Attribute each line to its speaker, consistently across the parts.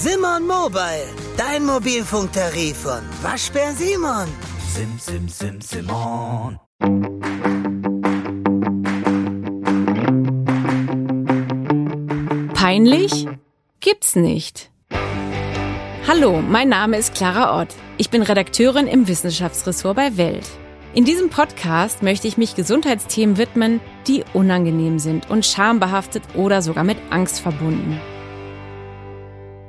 Speaker 1: Simon Mobile, dein Mobilfunktarif von Waschbär Simon.
Speaker 2: Sim, sim, sim, Simon.
Speaker 3: Peinlich? Gibt's nicht. Hallo, mein Name ist Clara Ott. Ich bin Redakteurin im Wissenschaftsressort bei Welt. In diesem Podcast möchte ich mich Gesundheitsthemen widmen, die unangenehm sind und schambehaftet oder sogar mit Angst verbunden.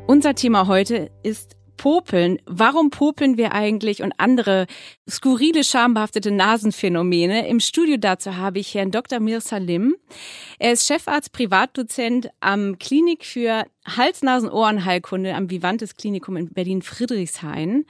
Speaker 3: Unser Thema heute ist Popeln. Warum popeln wir eigentlich und andere skurrile, schambehaftete Nasenphänomene? Im Studio dazu habe ich Herrn Dr. Mir Salim. Er ist Chefarzt, Privatdozent am Klinik für Hals-Nasen-Ohrenheilkunde am Vivantes Klinikum in Berlin-Friedrichshain.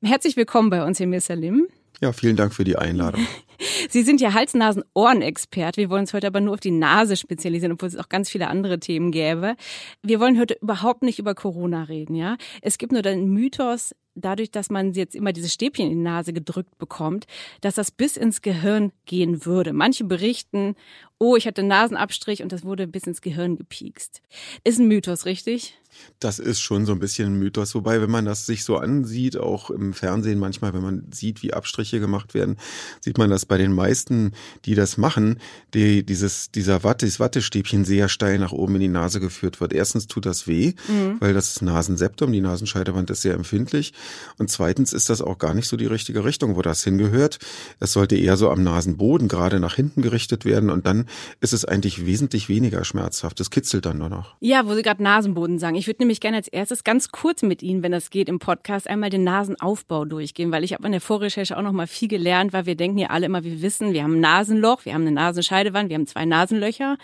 Speaker 3: Herzlich willkommen bei uns, Herr Mir Salim.
Speaker 4: Ja, vielen Dank für die Einladung.
Speaker 3: Sie sind ja Hals-Nasen-Ohren-Expert. Wir wollen uns heute aber nur auf die Nase spezialisieren, obwohl es auch ganz viele andere Themen gäbe. Wir wollen heute überhaupt nicht über Corona reden, ja. Es gibt nur den Mythos, dadurch, dass man jetzt immer diese Stäbchen in die Nase gedrückt bekommt, dass das bis ins Gehirn gehen würde. Manche berichten, oh, ich hatte Nasenabstrich und das wurde bis ins Gehirn gepiekst. Ist ein Mythos, richtig?
Speaker 4: Das ist schon so ein bisschen ein Mythos. Wobei, wenn man das sich so ansieht, auch im Fernsehen manchmal, wenn man sieht, wie Abstriche gemacht werden, sieht man, dass bei den meisten, die das machen, die, dieses, dieser Watte, dieses Wattestäbchen sehr steil nach oben in die Nase geführt wird. Erstens tut das weh, mhm. weil das Nasenseptum, die Nasenscheidewand ist sehr empfindlich. Und zweitens ist das auch gar nicht so die richtige Richtung, wo das hingehört. Es sollte eher so am Nasenboden gerade nach hinten gerichtet werden und dann ist es eigentlich wesentlich weniger schmerzhaft. Es kitzelt dann nur noch.
Speaker 3: Ja, wo Sie gerade Nasenboden sagen. Ich würde nämlich gerne als erstes ganz kurz mit Ihnen, wenn das geht, im Podcast einmal den Nasenaufbau durchgehen, weil ich habe in der Vorrecherche auch noch mal viel gelernt, weil wir denken ja alle immer, wir wissen, wir haben ein Nasenloch, wir haben eine Nasenscheidewand, wir haben zwei Nasenlöcher.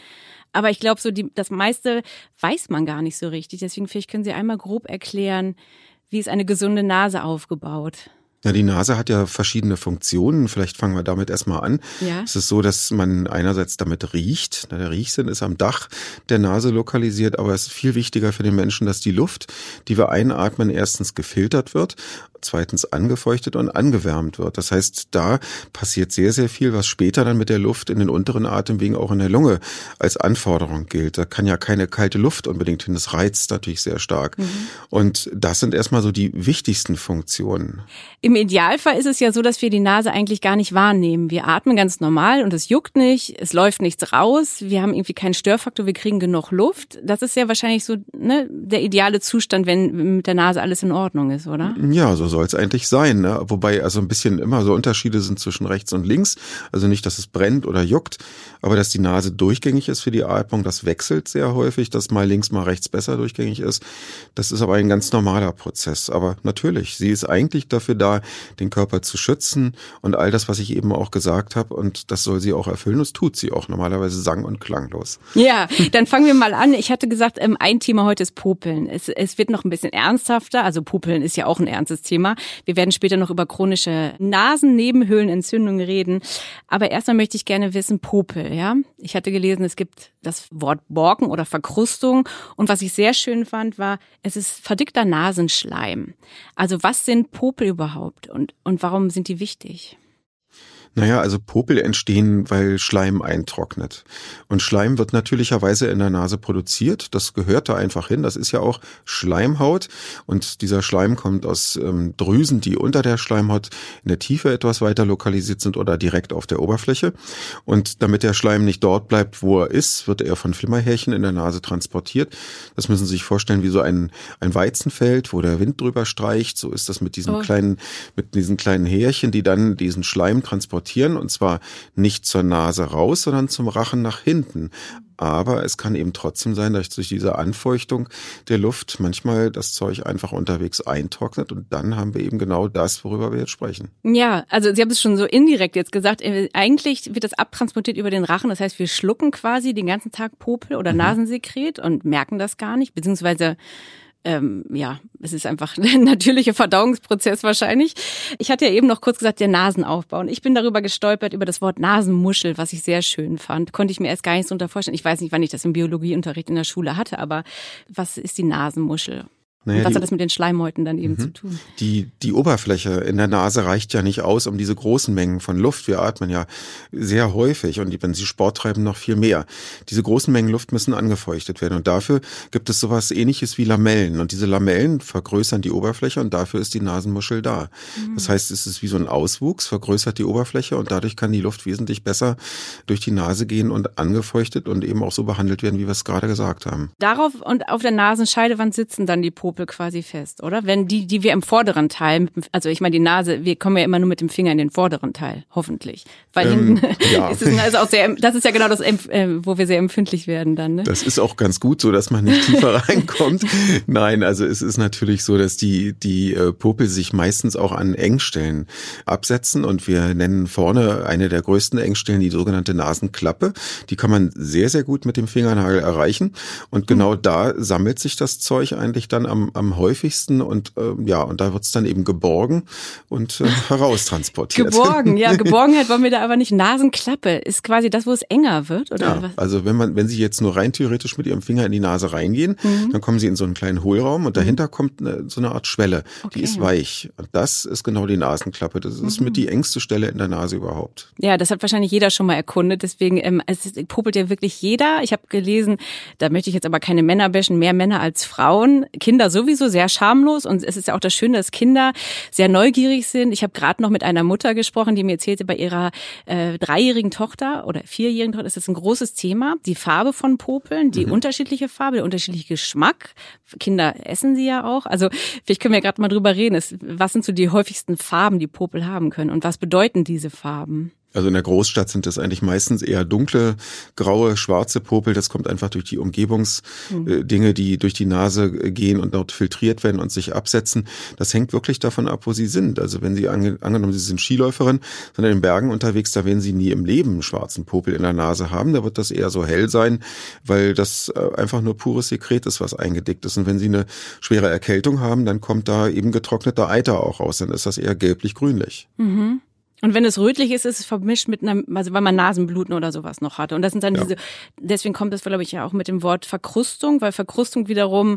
Speaker 3: Aber ich glaube, so die, das meiste weiß man gar nicht so richtig. Deswegen vielleicht können Sie einmal grob erklären, wie ist eine gesunde Nase aufgebaut?
Speaker 4: Ja, die Nase hat ja verschiedene Funktionen. Vielleicht fangen wir damit erstmal an. Ja. Es ist so, dass man einerseits damit riecht. Der Riechsinn ist am Dach der Nase lokalisiert, aber es ist viel wichtiger für den Menschen, dass die Luft, die wir einatmen, erstens gefiltert wird zweitens angefeuchtet und angewärmt wird. Das heißt, da passiert sehr, sehr viel, was später dann mit der Luft in den unteren Atemwegen auch in der Lunge als Anforderung gilt. Da kann ja keine kalte Luft unbedingt hin. Das reizt natürlich sehr stark. Mhm. Und das sind erstmal so die wichtigsten Funktionen.
Speaker 3: Im Idealfall ist es ja so, dass wir die Nase eigentlich gar nicht wahrnehmen. Wir atmen ganz normal und es juckt nicht, es läuft nichts raus, wir haben irgendwie keinen Störfaktor, wir kriegen genug Luft. Das ist ja wahrscheinlich so ne, der ideale Zustand, wenn mit der Nase alles in Ordnung ist, oder?
Speaker 4: Ja, so soll es eigentlich sein. Ne? Wobei also ein bisschen immer so Unterschiede sind zwischen rechts und links. Also nicht, dass es brennt oder juckt, aber dass die Nase durchgängig ist für die Atmung, das wechselt sehr häufig, dass mal links, mal rechts besser durchgängig ist. Das ist aber ein ganz normaler Prozess. Aber natürlich, sie ist eigentlich dafür da, den Körper zu schützen und all das, was ich eben auch gesagt habe. Und das soll sie auch erfüllen. Das tut sie auch normalerweise sang- und klanglos.
Speaker 3: Ja, dann fangen wir mal an. Ich hatte gesagt, ähm, ein Thema heute ist Popeln. Es, es wird noch ein bisschen ernsthafter. Also Popeln ist ja auch ein ernstes Thema. Thema. Wir werden später noch über chronische Nasennebenhöhlenentzündungen reden. Aber erstmal möchte ich gerne wissen, Popel, ja? Ich hatte gelesen, es gibt das Wort Borken oder Verkrustung. Und was ich sehr schön fand, war, es ist verdickter Nasenschleim. Also was sind Popel überhaupt und, und warum sind die wichtig?
Speaker 4: Naja, also Popel entstehen, weil Schleim eintrocknet. Und Schleim wird natürlicherweise in der Nase produziert. Das gehört da einfach hin. Das ist ja auch Schleimhaut. Und dieser Schleim kommt aus ähm, Drüsen, die unter der Schleimhaut in der Tiefe etwas weiter lokalisiert sind oder direkt auf der Oberfläche. Und damit der Schleim nicht dort bleibt, wo er ist, wird er von Flimmerhärchen in der Nase transportiert. Das müssen Sie sich vorstellen wie so ein, ein Weizenfeld, wo der Wind drüber streicht. So ist das mit diesen oh. kleinen, mit diesen kleinen Härchen, die dann diesen Schleim transportieren transportieren und zwar nicht zur Nase raus, sondern zum Rachen nach hinten. Aber es kann eben trotzdem sein, dass durch diese Anfeuchtung der Luft manchmal das Zeug einfach unterwegs eintrocknet und dann haben wir eben genau das, worüber wir jetzt sprechen.
Speaker 3: Ja, also Sie haben es schon so indirekt jetzt gesagt. Äh, eigentlich wird das abtransportiert über den Rachen. Das heißt, wir schlucken quasi den ganzen Tag Popel oder mhm. Nasensekret und merken das gar nicht, beziehungsweise ähm, ja, es ist einfach ein natürlicher Verdauungsprozess wahrscheinlich. Ich hatte ja eben noch kurz gesagt, der Nasenaufbau. Und ich bin darüber gestolpert, über das Wort Nasenmuschel, was ich sehr schön fand. Konnte ich mir erst gar nicht so unter vorstellen. Ich weiß nicht, wann ich das im Biologieunterricht in der Schule hatte, aber was ist die Nasenmuschel? Naja, und was hat das mit den Schleimhäuten dann eben mhm. zu tun?
Speaker 4: Die, die Oberfläche in der Nase reicht ja nicht aus, um diese großen Mengen von Luft, wir atmen ja sehr häufig und wenn Sie Sport treiben, noch viel mehr. Diese großen Mengen Luft müssen angefeuchtet werden und dafür gibt es sowas ähnliches wie Lamellen und diese Lamellen vergrößern die Oberfläche und dafür ist die Nasenmuschel da. Mhm. Das heißt, es ist wie so ein Auswuchs, vergrößert die Oberfläche und dadurch kann die Luft wesentlich besser durch die Nase gehen und angefeuchtet und eben auch so behandelt werden, wie wir es gerade gesagt haben.
Speaker 3: Darauf und auf der Nasenscheidewand sitzen dann die Popel quasi fest, oder? Wenn die, die wir im vorderen Teil, also ich meine die Nase, wir kommen ja immer nur mit dem Finger in den vorderen Teil, hoffentlich. Weil ähm, hinten ja. ist es also auch sehr, das ist ja genau das, äh, wo wir sehr empfindlich werden dann. Ne?
Speaker 4: Das ist auch ganz gut so, dass man nicht tiefer reinkommt. Nein, also es ist natürlich so, dass die, die äh, Popel sich meistens auch an Engstellen absetzen und wir nennen vorne eine der größten Engstellen die sogenannte Nasenklappe. Die kann man sehr, sehr gut mit dem Fingernagel erreichen und genau mhm. da sammelt sich das Zeug eigentlich dann am, am häufigsten und äh, ja, und da wird's dann eben geborgen und äh, heraustransportiert.
Speaker 3: geborgen, ja, Geborgenheit wollen wir da aber nicht. Nasenklappe ist quasi das, wo es enger wird, oder
Speaker 4: ja,
Speaker 3: was?
Speaker 4: Also wenn man, wenn Sie jetzt nur rein theoretisch mit Ihrem Finger in die Nase reingehen, mhm. dann kommen Sie in so einen kleinen Hohlraum und dahinter mhm. kommt eine, so eine Art Schwelle. Okay. Die ist weich. Und das ist genau die Nasenklappe. Das ist mhm. mit die engste Stelle in der Nase überhaupt.
Speaker 3: Ja, das hat wahrscheinlich jeder schon mal erkundet. Deswegen ähm, es popelt ja wirklich jeder. Ich habe gelesen, da möchte ich jetzt aber keine Männer bashen, mehr Männer als Frauen. Kinder sowieso sehr schamlos und es ist ja auch das Schöne, dass Kinder sehr neugierig sind. Ich habe gerade noch mit einer Mutter gesprochen, die mir erzählte, bei ihrer äh, dreijährigen Tochter oder vierjährigen Tochter ist das ein großes Thema. Die Farbe von Popeln, die mhm. unterschiedliche Farbe, der unterschiedliche Geschmack. Kinder essen sie ja auch. Also vielleicht können wir gerade mal drüber reden. Was sind so die häufigsten Farben, die Popel haben können und was bedeuten diese Farben?
Speaker 4: Also in der Großstadt sind das eigentlich meistens eher dunkle, graue, schwarze Popel. Das kommt einfach durch die Umgebungsdinge, mhm. die durch die Nase gehen und dort filtriert werden und sich absetzen. Das hängt wirklich davon ab, wo sie sind. Also wenn sie angenommen, sie sind Skiläuferin, sind in den Bergen unterwegs, da werden sie nie im Leben einen schwarzen Popel in der Nase haben. Da wird das eher so hell sein, weil das äh, einfach nur pures Sekret ist, was eingedickt ist. Und wenn sie eine schwere Erkältung haben, dann kommt da eben getrockneter Eiter auch raus. Dann ist das eher gelblich-grünlich.
Speaker 3: Mhm. Und wenn es rötlich ist, ist es vermischt mit einem, also weil man Nasenbluten oder sowas noch hatte. Und das sind dann ja. diese, deswegen kommt das, glaube ich, ja auch mit dem Wort Verkrustung, weil Verkrustung wiederum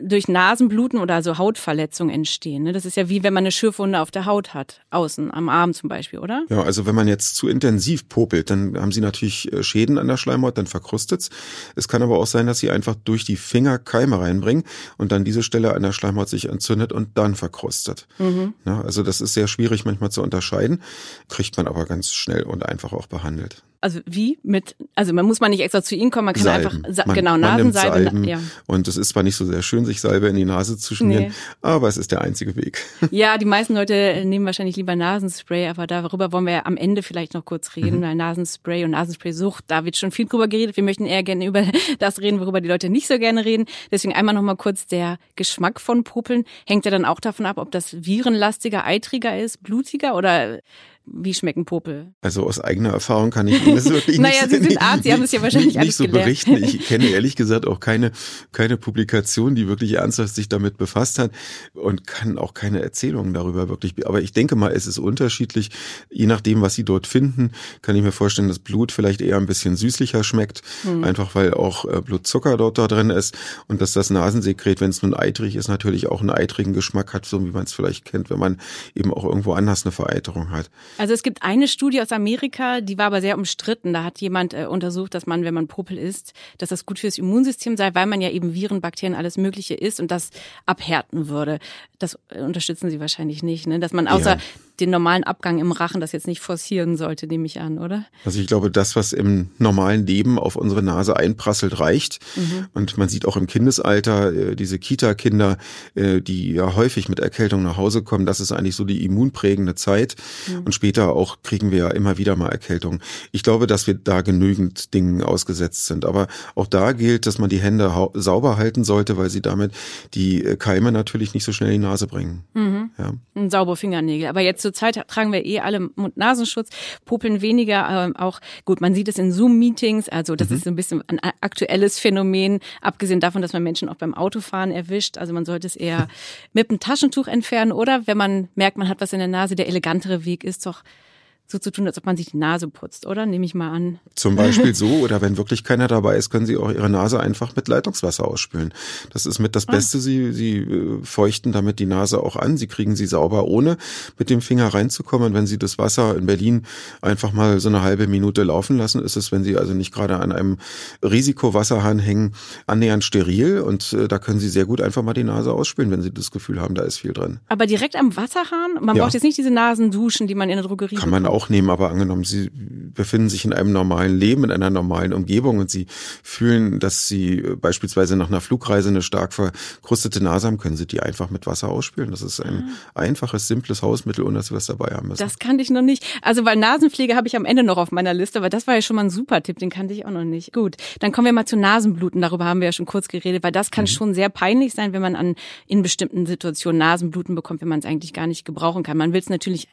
Speaker 3: durch Nasenbluten oder so Hautverletzungen entstehen. Ne? Das ist ja wie wenn man eine Schürfwunde auf der Haut hat, außen, am Arm zum Beispiel, oder?
Speaker 4: Ja, also wenn man jetzt zu intensiv popelt, dann haben sie natürlich äh, Schäden an der Schleimhaut, dann verkrustet's. Es kann aber auch sein, dass sie einfach durch die Finger Keime reinbringen und dann diese Stelle an der Schleimhaut sich entzündet und dann verkrustet. Mhm. Ja, also das ist sehr schwierig manchmal zu unterscheiden, kriegt man aber ganz schnell und einfach auch behandelt.
Speaker 3: Also wie mit, also man muss man nicht extra zu ihnen kommen, man kann
Speaker 4: Salben.
Speaker 3: einfach,
Speaker 4: man,
Speaker 3: genau,
Speaker 4: Nasensalbe. Salben, ja. Und es ist zwar nicht so sehr schön, sich Salbe in die Nase zu schmieren, nee. aber es ist der einzige Weg.
Speaker 3: Ja, die meisten Leute nehmen wahrscheinlich lieber Nasenspray, aber darüber wollen wir ja am Ende vielleicht noch kurz reden, mhm. weil Nasenspray und Nasenspray-Sucht, da wird schon viel drüber geredet. Wir möchten eher gerne über das reden, worüber die Leute nicht so gerne reden. Deswegen einmal noch mal kurz der Geschmack von Popeln. Hängt ja dann auch davon ab, ob das virenlastiger, eitriger ist, blutiger oder wie schmecken Popel?
Speaker 4: Also aus eigener Erfahrung kann ich Ihnen das wirklich
Speaker 3: naja, nicht, Sie sind Arzt, Sie haben es ja wahrscheinlich
Speaker 4: nicht,
Speaker 3: alles
Speaker 4: so gelernt. berichten. Ich kenne ehrlich gesagt auch keine, keine Publikation, die wirklich ernsthaft sich damit befasst hat und kann auch keine Erzählungen darüber wirklich. Aber ich denke mal, es ist unterschiedlich. Je nachdem, was Sie dort finden, kann ich mir vorstellen, dass Blut vielleicht eher ein bisschen süßlicher schmeckt. Hm. Einfach weil auch äh, Blutzucker dort da drin ist und dass das Nasensekret, wenn es nun eitrig ist, natürlich auch einen eitrigen Geschmack hat, so wie man es vielleicht kennt, wenn man eben auch irgendwo anders eine Vereiterung hat.
Speaker 3: Also es gibt eine Studie aus Amerika, die war aber sehr umstritten. Da hat jemand äh, untersucht, dass man, wenn man Popel isst, dass das gut fürs Immunsystem sei, weil man ja eben Viren, Bakterien, alles Mögliche isst und das abhärten würde. Das äh, unterstützen Sie wahrscheinlich nicht, ne? Dass man außer ja den normalen Abgang im Rachen das jetzt nicht forcieren sollte, nehme ich an, oder?
Speaker 4: Also ich glaube, das, was im normalen Leben auf unsere Nase einprasselt, reicht. Mhm. Und man sieht auch im Kindesalter äh, diese Kita-Kinder, äh, die ja häufig mit Erkältung nach Hause kommen, das ist eigentlich so die immunprägende Zeit. Mhm. Und später auch kriegen wir ja immer wieder mal Erkältung. Ich glaube, dass wir da genügend Dingen ausgesetzt sind. Aber auch da gilt, dass man die Hände sauber halten sollte, weil sie damit die äh, Keime natürlich nicht so schnell in die Nase bringen.
Speaker 3: Mhm. Ja. Und saubere Fingernägel. Aber jetzt zurzeit tragen wir eh alle Mund-Nasenschutz, popeln weniger, äh, auch gut, man sieht es in Zoom-Meetings, also das mhm. ist so ein bisschen ein aktuelles Phänomen, abgesehen davon, dass man Menschen auch beim Autofahren erwischt. Also man sollte es eher mit einem Taschentuch entfernen oder wenn man merkt, man hat was in der Nase, der elegantere Weg ist doch corps so zu tun, als ob man sich die Nase putzt, oder? Nehme ich mal an.
Speaker 4: Zum Beispiel so, oder wenn wirklich keiner dabei ist, können Sie auch Ihre Nase einfach mit Leitungswasser ausspülen. Das ist mit das ah. Beste. Sie, Sie äh, feuchten damit die Nase auch an. Sie kriegen sie sauber, ohne mit dem Finger reinzukommen. Und wenn Sie das Wasser in Berlin einfach mal so eine halbe Minute laufen lassen, ist es, wenn Sie also nicht gerade an einem Risikowasserhahn hängen, annähernd steril. Und äh, da können Sie sehr gut einfach mal die Nase ausspülen, wenn Sie das Gefühl haben, da ist viel drin.
Speaker 3: Aber direkt am Wasserhahn? Man ja. braucht jetzt nicht diese Nasenduschen, die man in der Drogerie
Speaker 4: Kann man auch auch nehmen, aber angenommen, Sie befinden sich in einem normalen Leben, in einer normalen Umgebung und Sie fühlen, dass Sie beispielsweise nach einer Flugreise eine stark verkrustete Nase haben, können Sie die einfach mit Wasser ausspülen. Das ist ein ah. einfaches, simples Hausmittel, ohne dass Sie was dabei haben müssen.
Speaker 3: Das kannte ich noch nicht. Also, weil Nasenpflege habe ich am Ende noch auf meiner Liste, aber das war ja schon mal ein super Tipp, den kannte ich auch noch nicht. Gut, dann kommen wir mal zu Nasenbluten. Darüber haben wir ja schon kurz geredet, weil das kann mhm. schon sehr peinlich sein, wenn man an in bestimmten Situationen Nasenbluten bekommt, wenn man es eigentlich gar nicht gebrauchen kann. Man will es natürlich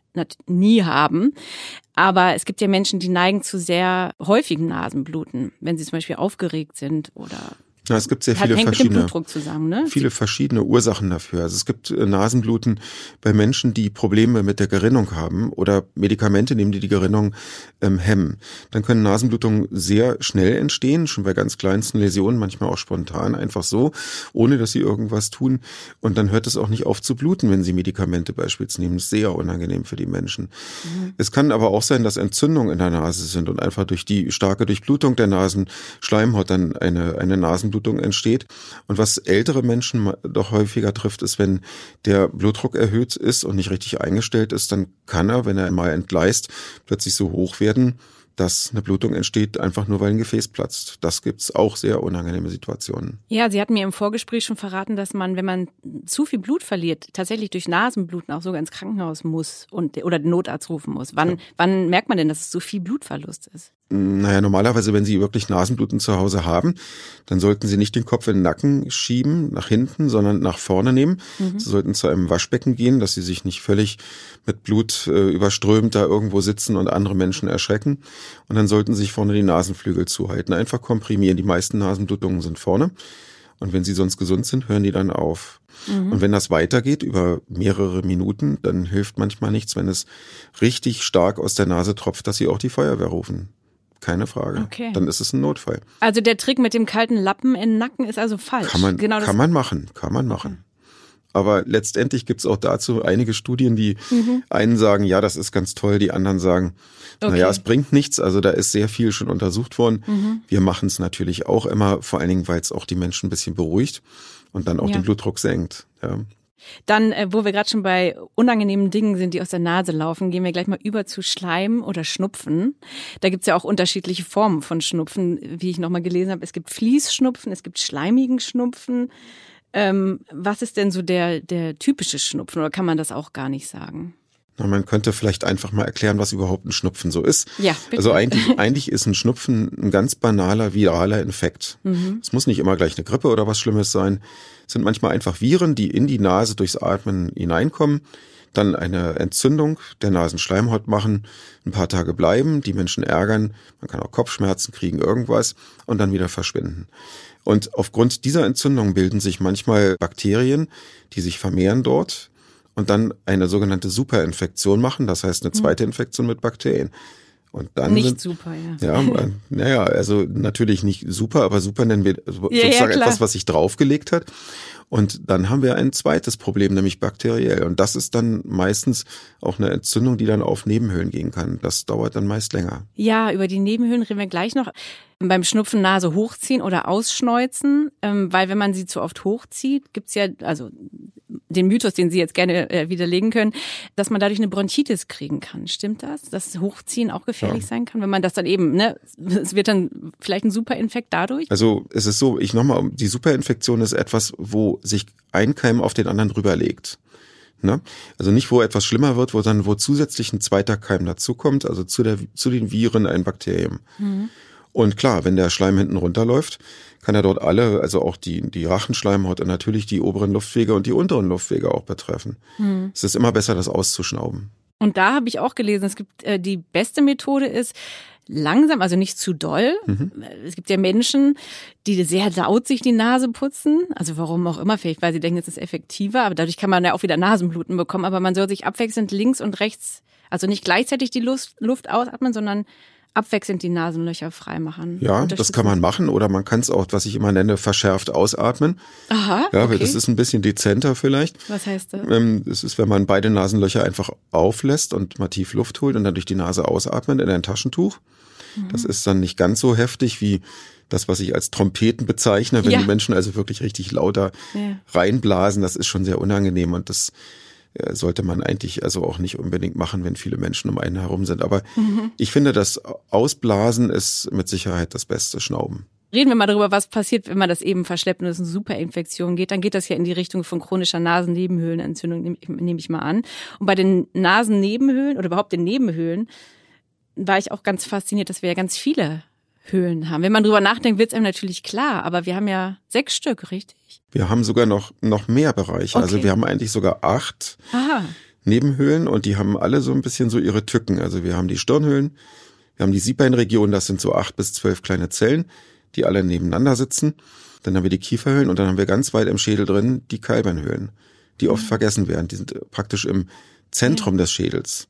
Speaker 3: nie haben. Aber es gibt ja Menschen, die neigen zu sehr häufigen Nasenbluten, wenn sie zum Beispiel aufgeregt sind oder
Speaker 4: ja, es gibt sehr viele verschiedene, zusammen, ne? viele verschiedene Ursachen dafür. Also es gibt äh, Nasenbluten bei Menschen, die Probleme mit der Gerinnung haben oder Medikamente nehmen, die die Gerinnung ähm, hemmen. Dann können Nasenblutungen sehr schnell entstehen, schon bei ganz kleinsten Läsionen, manchmal auch spontan, einfach so, ohne dass sie irgendwas tun. Und dann hört es auch nicht auf zu bluten, wenn sie Medikamente beispielsweise nehmen. Das ist sehr unangenehm für die Menschen. Mhm. Es kann aber auch sein, dass Entzündungen in der Nase sind und einfach durch die starke Durchblutung der Nasenschleimhaut dann eine, eine Nasen Nasenblutung entsteht. Und was ältere Menschen doch häufiger trifft, ist, wenn der Blutdruck erhöht ist und nicht richtig eingestellt ist, dann kann er, wenn er mal entgleist, plötzlich so hoch werden, dass eine Blutung entsteht, einfach nur weil ein Gefäß platzt. Das gibt's auch sehr unangenehme Situationen.
Speaker 3: Ja, Sie hatten mir im Vorgespräch schon verraten, dass man, wenn man zu viel Blut verliert, tatsächlich durch Nasenbluten auch sogar ins Krankenhaus muss und oder den Notarzt rufen muss. Wann, ja. wann merkt man denn, dass es so viel Blutverlust ist?
Speaker 4: Naja, normalerweise, wenn Sie wirklich Nasenbluten zu Hause haben, dann sollten Sie nicht den Kopf in den Nacken schieben, nach hinten, sondern nach vorne nehmen. Mhm. Sie sollten zu einem Waschbecken gehen, dass Sie sich nicht völlig mit Blut äh, überströmt da irgendwo sitzen und andere Menschen erschrecken. Und dann sollten Sie sich vorne die Nasenflügel zuhalten. Einfach komprimieren. Die meisten Nasenblutungen sind vorne. Und wenn sie sonst gesund sind, hören die dann auf. Mhm. Und wenn das weitergeht über mehrere Minuten, dann hilft manchmal nichts, wenn es richtig stark aus der Nase tropft, dass sie auch die Feuerwehr rufen keine Frage. Okay. Dann ist es ein Notfall.
Speaker 3: Also der Trick mit dem kalten Lappen in den Nacken ist also falsch.
Speaker 4: Kann man, genau kann man machen, kann man machen. Aber letztendlich gibt es auch dazu einige Studien, die mhm. einen sagen, ja, das ist ganz toll, die anderen sagen, okay. naja, es bringt nichts. Also da ist sehr viel schon untersucht worden. Mhm. Wir machen es natürlich auch immer, vor allen Dingen, weil es auch die Menschen ein bisschen beruhigt und dann auch ja. den Blutdruck senkt. Ja.
Speaker 3: Dann, äh, wo wir gerade schon bei unangenehmen Dingen sind, die aus der Nase laufen, gehen wir gleich mal über zu Schleim oder Schnupfen. Da gibt's ja auch unterschiedliche Formen von Schnupfen, wie ich nochmal gelesen habe. Es gibt Fließschnupfen, es gibt schleimigen Schnupfen. Ähm, was ist denn so der, der typische Schnupfen oder kann man das auch gar nicht sagen?
Speaker 4: Na, man könnte vielleicht einfach mal erklären, was überhaupt ein Schnupfen so ist.
Speaker 3: Ja, bitte.
Speaker 4: Also eigentlich, eigentlich ist ein Schnupfen ein ganz banaler viraler Infekt. Mhm. Es muss nicht immer gleich eine Grippe oder was Schlimmes sein. Es sind manchmal einfach Viren, die in die Nase durchs Atmen hineinkommen, dann eine Entzündung der Nasenschleimhaut machen, ein paar Tage bleiben, die Menschen ärgern, man kann auch Kopfschmerzen kriegen, irgendwas und dann wieder verschwinden. Und aufgrund dieser Entzündung bilden sich manchmal Bakterien, die sich vermehren dort und dann eine sogenannte Superinfektion machen, das heißt eine hm. zweite Infektion mit Bakterien. Und dann
Speaker 3: nicht
Speaker 4: sind,
Speaker 3: super,
Speaker 4: ja. Ja, naja, also natürlich nicht super, aber super nennen wir sozusagen ja, ja, etwas, was sich draufgelegt hat. Und dann haben wir ein zweites Problem, nämlich bakteriell. Und das ist dann meistens auch eine Entzündung, die dann auf Nebenhöhlen gehen kann. Das dauert dann meist länger.
Speaker 3: Ja, über die Nebenhöhlen reden wir gleich noch. Beim Schnupfen Nase hochziehen oder ausschneuzen, ähm, weil wenn man sie zu oft hochzieht, gibt's ja, also den Mythos, den Sie jetzt gerne äh, widerlegen können, dass man dadurch eine Bronchitis kriegen kann. Stimmt das? Dass Hochziehen auch gefährlich ja. sein kann, wenn man das dann eben, ne, es wird dann vielleicht ein Superinfekt dadurch?
Speaker 4: Also es ist so, ich nochmal, die Superinfektion ist etwas, wo sich ein Keim auf den anderen drüber legt. Ne? Also nicht, wo etwas schlimmer wird, wo dann, wo zusätzlich ein zweiter Keim dazukommt, also zu, der, zu den Viren ein Bakterium. Mhm. Und klar, wenn der Schleim hinten runterläuft, kann er dort alle, also auch die, die Rachenschleimhaut und natürlich die oberen Luftwege und die unteren Luftwege auch betreffen. Hm. Es ist immer besser, das auszuschnauben.
Speaker 3: Und da habe ich auch gelesen, es gibt äh, die beste Methode ist, langsam, also nicht zu doll. Mhm. Es gibt ja Menschen, die sehr laut sich die Nase putzen. Also warum auch immer, vielleicht weil sie denken, es ist effektiver, aber dadurch kann man ja auch wieder Nasenbluten bekommen. Aber man soll sich abwechselnd links und rechts, also nicht gleichzeitig die Luft, Luft ausatmen, sondern abwechselnd die Nasenlöcher freimachen.
Speaker 4: Ja, das kann man machen oder man kann es auch, was ich immer nenne, verschärft ausatmen.
Speaker 3: Aha.
Speaker 4: Ja, okay. das ist ein bisschen dezenter vielleicht.
Speaker 3: Was heißt das?
Speaker 4: Ähm, das ist, wenn man beide Nasenlöcher einfach auflässt und mal tief Luft holt und dann durch die Nase ausatmet in ein Taschentuch. Mhm. Das ist dann nicht ganz so heftig wie das, was ich als Trompeten bezeichne, wenn ja. die Menschen also wirklich richtig lauter ja. reinblasen. Das ist schon sehr unangenehm und das sollte man eigentlich also auch nicht unbedingt machen, wenn viele Menschen um einen herum sind. Aber mhm. ich finde, das Ausblasen ist mit Sicherheit das beste Schnauben.
Speaker 3: Reden wir mal darüber, was passiert, wenn man das eben verschleppt und es eine Superinfektion geht. Dann geht das ja in die Richtung von chronischer Nasennebenhöhlenentzündung, nehme ich mal an. Und bei den Nasennebenhöhlen oder überhaupt den Nebenhöhlen war ich auch ganz fasziniert, dass wir ja ganz viele Höhlen haben. Wenn man drüber nachdenkt, wird es einem natürlich klar, aber wir haben ja sechs Stück, richtig?
Speaker 4: Wir haben sogar noch, noch mehr Bereiche. Also okay. Also wir haben eigentlich sogar acht
Speaker 3: Aha.
Speaker 4: Nebenhöhlen und die haben alle so ein bisschen so ihre Tücken. Also wir haben die Stirnhöhlen, wir haben die Siebbeinregion, das sind so acht bis zwölf kleine Zellen, die alle nebeneinander sitzen. Dann haben wir die Kieferhöhlen und dann haben wir ganz weit im Schädel drin die Kalbernhöhlen, die oft mhm. vergessen werden. Die sind praktisch im Zentrum ja. des Schädels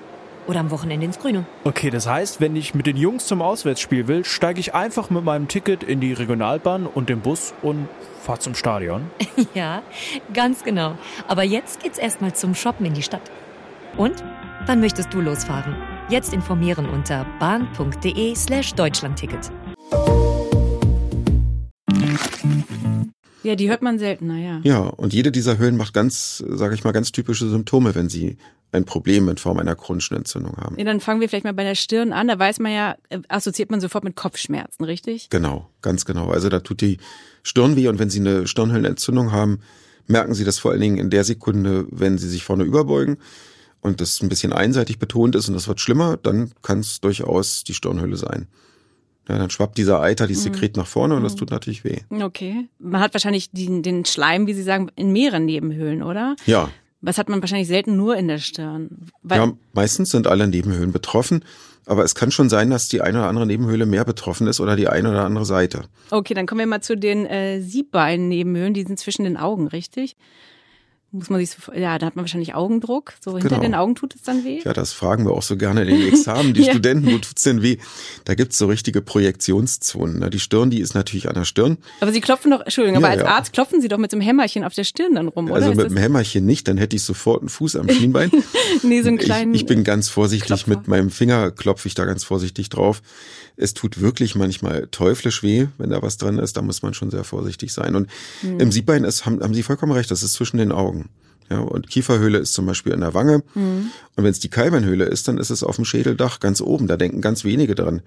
Speaker 5: Oder am Wochenende ins Grüne.
Speaker 6: Okay, das heißt, wenn ich mit den Jungs zum Auswärtsspiel will, steige ich einfach mit meinem Ticket in die Regionalbahn und den Bus und fahre zum Stadion.
Speaker 5: ja, ganz genau. Aber jetzt geht's erstmal zum Shoppen in die Stadt. Und? Wann möchtest du losfahren? Jetzt informieren unter bahn.de slash Deutschlandticket.
Speaker 3: Ja, die hört man seltener, ja.
Speaker 4: Ja, und jede dieser Höhlen macht ganz, sage ich mal, ganz typische Symptome, wenn sie ein Problem in Form einer chronischen Entzündung haben.
Speaker 3: Ja, dann fangen wir vielleicht mal bei der Stirn an. Da weiß man ja, äh, assoziiert man sofort mit Kopfschmerzen, richtig?
Speaker 4: Genau, ganz genau. Also da tut die Stirn weh und wenn Sie eine Stirnhöhlenentzündung haben, merken Sie das vor allen Dingen in der Sekunde, wenn Sie sich vorne überbeugen und das ein bisschen einseitig betont ist und das wird schlimmer, dann kann es durchaus die Stirnhöhle sein. Ja, dann schwappt dieser Eiter, dieses mhm. Sekret nach vorne und das mhm. tut natürlich weh.
Speaker 3: Okay. Man hat wahrscheinlich den, den Schleim, wie Sie sagen, in mehreren Nebenhöhlen, oder?
Speaker 4: Ja.
Speaker 3: Was hat man wahrscheinlich selten nur in der Stirn?
Speaker 4: Ja, meistens sind alle Nebenhöhlen betroffen. Aber es kann schon sein, dass die eine oder andere Nebenhöhle mehr betroffen ist oder die eine oder andere Seite.
Speaker 3: Okay, dann kommen wir mal zu den äh, Siebbein-Nebenhöhlen. Die sind zwischen den Augen, richtig? Muss man sich so, ja, da hat man wahrscheinlich Augendruck. So hinter genau. den Augen tut es dann weh.
Speaker 4: Ja, das fragen wir auch so gerne in den Examen, die ja. Studenten, wo tut's denn weh? Da gibt's so richtige Projektionszonen. Ne? Die Stirn, die ist natürlich an der Stirn.
Speaker 3: Aber Sie klopfen doch, Entschuldigung, ja, aber als ja. Arzt klopfen Sie doch mit so einem Hämmerchen auf der Stirn dann rum, oder?
Speaker 4: Also mit dem Hämmerchen nicht, dann hätte ich sofort einen Fuß am Schienbein.
Speaker 3: nee, so einen kleinen.
Speaker 4: Ich, ich bin ganz vorsichtig, Klopfer. mit meinem Finger klopfe ich da ganz vorsichtig drauf. Es tut wirklich manchmal teuflisch weh, wenn da was drin ist. Da muss man schon sehr vorsichtig sein. Und hm. im Siebbein ist, haben, haben Sie vollkommen recht, das ist zwischen den Augen. Ja, und Kieferhöhle ist zum Beispiel in der Wange. Mhm. Und wenn es die Kalbernhöhle ist, dann ist es auf dem Schädeldach ganz oben. Da denken ganz wenige dran.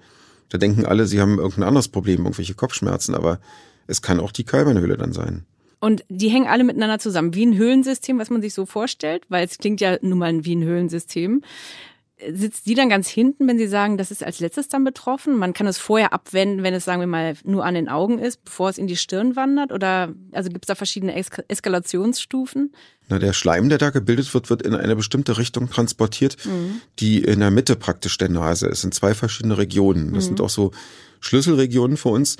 Speaker 4: Da denken alle, sie haben irgendein anderes Problem, irgendwelche Kopfschmerzen, aber es kann auch die Kalbernhöhle dann sein.
Speaker 3: Und die hängen alle miteinander zusammen, wie ein Höhlensystem, was man sich so vorstellt, weil es klingt ja nun mal wie ein Höhlensystem sitzt die dann ganz hinten, wenn Sie sagen, das ist als letztes dann betroffen? Man kann es vorher abwenden, wenn es, sagen wir mal, nur an den Augen ist, bevor es in die Stirn wandert? Oder also gibt es da verschiedene Eskalationsstufen?
Speaker 4: Na, der Schleim, der da gebildet wird, wird in eine bestimmte Richtung transportiert, mhm. die in der Mitte praktisch der Nase ist, in zwei verschiedene Regionen. Das mhm. sind auch so Schlüsselregionen für uns.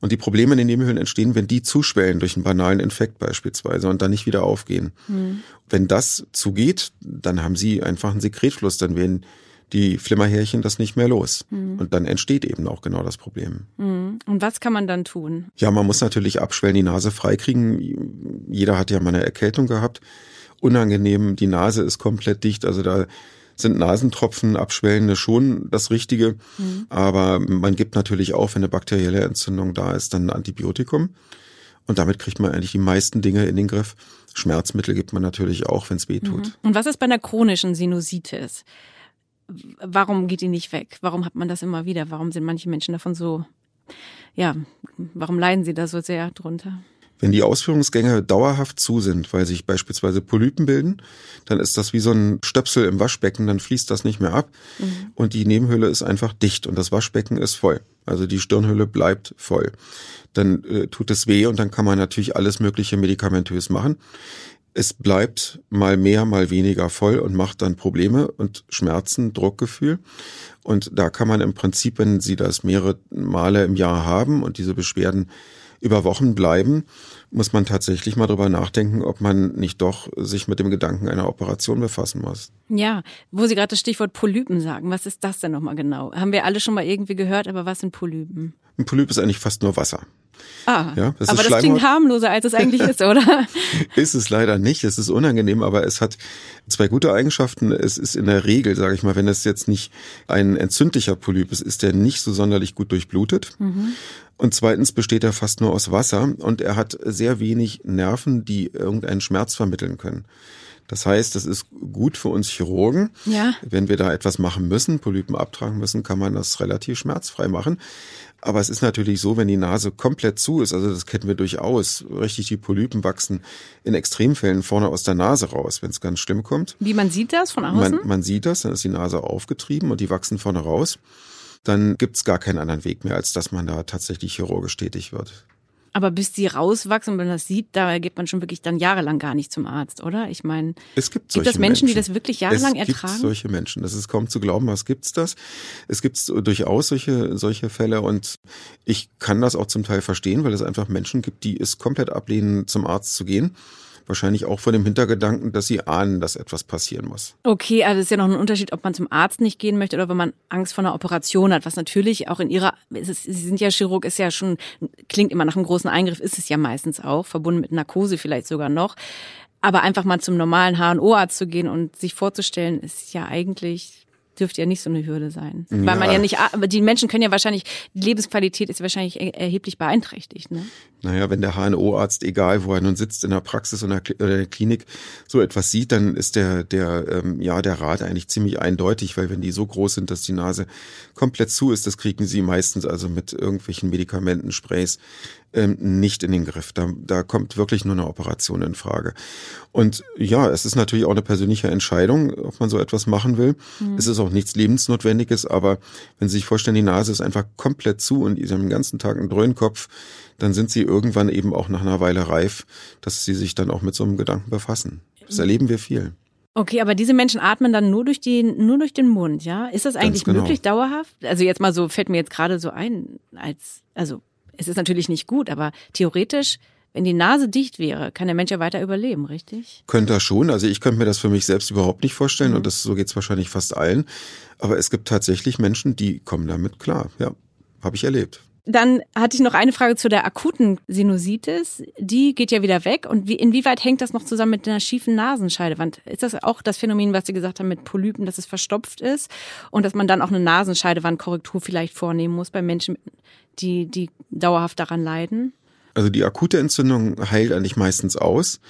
Speaker 4: Und die Probleme in den Nebenhöhlen entstehen, wenn die zuschwellen durch einen banalen Infekt beispielsweise und dann nicht wieder aufgehen. Mhm. Wenn das zugeht, dann haben sie einfach einen Sekretfluss, dann werden die Flimmerhärchen das nicht mehr los. Mhm. Und dann entsteht eben auch genau das Problem.
Speaker 3: Mhm. Und was kann man dann tun?
Speaker 4: Ja, man muss natürlich abschwellen, die Nase freikriegen. Jeder hat ja mal eine Erkältung gehabt. Unangenehm, die Nase ist komplett dicht, also da sind Nasentropfen, Abschwellende schon das Richtige. Mhm. Aber man gibt natürlich auch, wenn eine bakterielle Entzündung da ist, dann ein Antibiotikum. Und damit kriegt man eigentlich die meisten Dinge in den Griff. Schmerzmittel gibt man natürlich auch, wenn es weh tut. Mhm.
Speaker 3: Und was ist bei einer chronischen Sinusitis? warum geht die nicht weg? Warum hat man das immer wieder? Warum sind manche Menschen davon so, ja, warum leiden sie da so sehr drunter?
Speaker 4: Wenn die Ausführungsgänge dauerhaft zu sind, weil sich beispielsweise Polypen bilden, dann ist das wie so ein Stöpsel im Waschbecken, dann fließt das nicht mehr ab mhm. und die Nebenhülle ist einfach dicht und das Waschbecken ist voll. Also die Stirnhülle bleibt voll. Dann äh, tut es weh und dann kann man natürlich alles mögliche medikamentös machen. Es bleibt mal mehr, mal weniger voll und macht dann Probleme und Schmerzen, Druckgefühl. Und da kann man im Prinzip, wenn Sie das mehrere Male im Jahr haben und diese Beschwerden über Wochen bleiben, muss man tatsächlich mal drüber nachdenken, ob man nicht doch sich mit dem Gedanken einer Operation befassen muss.
Speaker 3: Ja, wo Sie gerade das Stichwort Polypen sagen, was ist das denn nochmal genau? Haben wir alle schon mal irgendwie gehört, aber was sind Polypen?
Speaker 4: Ein Polyp ist eigentlich fast nur Wasser.
Speaker 3: Ah, ja, das aber das klingt harmloser, als es eigentlich ist, oder?
Speaker 4: ist es leider nicht. Es ist unangenehm, aber es hat zwei gute Eigenschaften. Es ist in der Regel, sage ich mal, wenn es jetzt nicht ein entzündlicher Polyp ist, ist der nicht so sonderlich gut durchblutet. Mhm. Und zweitens besteht er fast nur aus Wasser und er hat sehr wenig Nerven, die irgendeinen Schmerz vermitteln können. Das heißt, das ist gut für uns Chirurgen. Ja. Wenn wir da etwas machen müssen, Polypen abtragen müssen, kann man das relativ schmerzfrei machen. Aber es ist natürlich so, wenn die Nase komplett zu ist, also das kennen wir durchaus, richtig die Polypen wachsen in Extremfällen vorne aus der Nase raus, wenn es ganz schlimm kommt.
Speaker 3: Wie man sieht das von außen?
Speaker 4: Man, man sieht das, dann ist die Nase aufgetrieben und die wachsen vorne raus. Dann gibt's gar keinen anderen Weg mehr, als dass man da tatsächlich chirurgisch tätig wird.
Speaker 3: Aber bis die rauswachsen und man das sieht, da geht man schon wirklich dann jahrelang gar nicht zum Arzt, oder? Ich meine,
Speaker 4: es gibt, solche
Speaker 3: gibt es Menschen, Menschen, die das wirklich jahrelang
Speaker 4: es
Speaker 3: ertragen? Es
Speaker 4: gibt solche Menschen. Das ist kaum zu glauben, was gibt's das? Es gibt durchaus solche, solche Fälle und ich kann das auch zum Teil verstehen, weil es einfach Menschen gibt, die es komplett ablehnen, zum Arzt zu gehen Wahrscheinlich auch vor dem Hintergedanken, dass sie ahnen, dass etwas passieren muss.
Speaker 3: Okay, also es ist ja noch ein Unterschied, ob man zum Arzt nicht gehen möchte oder wenn man Angst vor einer Operation hat, was natürlich auch in ihrer, ist, Sie sind ja Chirurg, ist ja schon, klingt immer nach einem großen Eingriff, ist es ja meistens auch, verbunden mit Narkose vielleicht sogar noch. Aber einfach mal zum normalen HNO-Arzt zu gehen und sich vorzustellen, ist ja eigentlich dürfte ja nicht so eine Hürde sein. Ja. Weil man ja nicht, aber die Menschen können ja wahrscheinlich, die Lebensqualität ist wahrscheinlich erheblich beeinträchtigt. Ne?
Speaker 4: Naja, wenn der HNO-Arzt, egal wo er nun sitzt, in der Praxis oder in der Klinik, so etwas sieht, dann ist der, der, ähm, ja, der Rat eigentlich ziemlich eindeutig, weil wenn die so groß sind, dass die Nase komplett zu ist, das kriegen sie meistens also mit irgendwelchen Medikamenten, Sprays ähm, nicht in den Griff. Da, da kommt wirklich nur eine Operation in Frage. Und ja, es ist natürlich auch eine persönliche Entscheidung, ob man so etwas machen will. Mhm. Es ist auch nichts Lebensnotwendiges, aber wenn Sie sich vorstellen, die Nase ist einfach komplett zu und Sie haben den ganzen Tag einen Dröhnkopf, dann sind Sie irgendwann eben auch nach einer Weile reif, dass Sie sich dann auch mit so einem Gedanken befassen. Das erleben wir viel.
Speaker 3: Okay, aber diese Menschen atmen dann nur durch die, nur durch den Mund, ja? Ist das eigentlich genau. möglich dauerhaft? Also jetzt mal so, fällt mir jetzt gerade so ein, als, also es ist natürlich nicht gut, aber theoretisch, wenn die Nase dicht wäre, kann der Mensch ja weiter überleben, richtig?
Speaker 4: Könnte er schon. Also ich könnte mir das für mich selbst überhaupt nicht vorstellen mhm. und das so geht's wahrscheinlich fast allen. Aber es gibt tatsächlich Menschen, die kommen damit klar. Ja, habe ich erlebt.
Speaker 3: Dann hatte ich noch eine Frage zu der akuten Sinusitis. Die geht ja wieder weg. Und wie, inwieweit hängt das noch zusammen mit einer schiefen Nasenscheidewand? Ist das auch das Phänomen, was Sie gesagt haben mit Polypen, dass es verstopft ist und dass man dann auch eine Nasenscheidewandkorrektur vielleicht vornehmen muss bei Menschen, die, die dauerhaft daran leiden?
Speaker 4: Also die akute Entzündung heilt eigentlich meistens aus.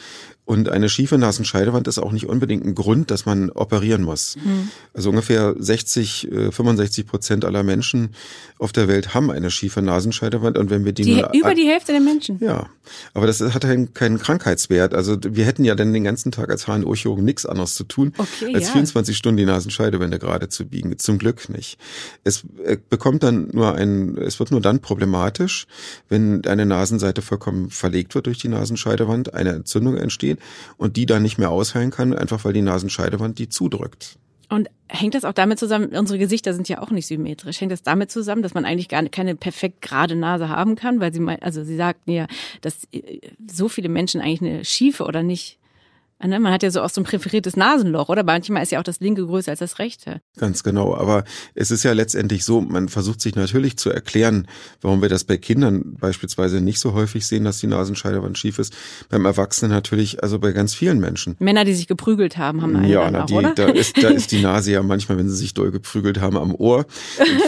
Speaker 4: Und eine schiefe Nasenscheidewand ist auch nicht unbedingt ein Grund, dass man operieren muss. Mhm. Also ungefähr 60, 65 äh, Prozent aller Menschen auf der Welt haben eine schiefe Nasenscheidewand. Und wenn wir die,
Speaker 3: die nur, über die Hälfte der Menschen.
Speaker 4: Ja, aber das hat keinen, keinen Krankheitswert. Also wir hätten ja dann den ganzen Tag als HNO-Chirurgen nichts anderes zu tun, okay, als ja. 24 Stunden die Nasenscheidewände gerade zu biegen. Zum Glück nicht. Es äh, bekommt dann nur ein, es wird nur dann problematisch, wenn eine Nasenseite vollkommen verlegt wird durch die Nasenscheidewand, eine Entzündung entsteht und die dann nicht mehr ausheilen kann, einfach weil die Nasenscheidewand die zudrückt.
Speaker 3: Und hängt das auch damit zusammen, unsere Gesichter sind ja auch nicht symmetrisch, hängt das damit zusammen, dass man eigentlich gar keine perfekt gerade Nase haben kann? Weil sie also sie sagten ja, dass äh, so viele Menschen eigentlich eine schiefe oder nicht man hat ja so auch so ein präferiertes Nasenloch, oder? Manchmal ist ja auch das linke größer als das rechte.
Speaker 4: Ganz genau. Aber es ist ja letztendlich so, man versucht sich natürlich zu erklären, warum wir das bei Kindern beispielsweise nicht so häufig sehen, dass die Nasenscheidewand schief ist. Beim Erwachsenen natürlich, also bei ganz vielen Menschen.
Speaker 3: Männer, die sich geprügelt haben, haben eine
Speaker 4: Ja, na, die, oder? Da, ist, da ist die Nase ja manchmal, wenn sie sich doll geprügelt haben, am Ohr.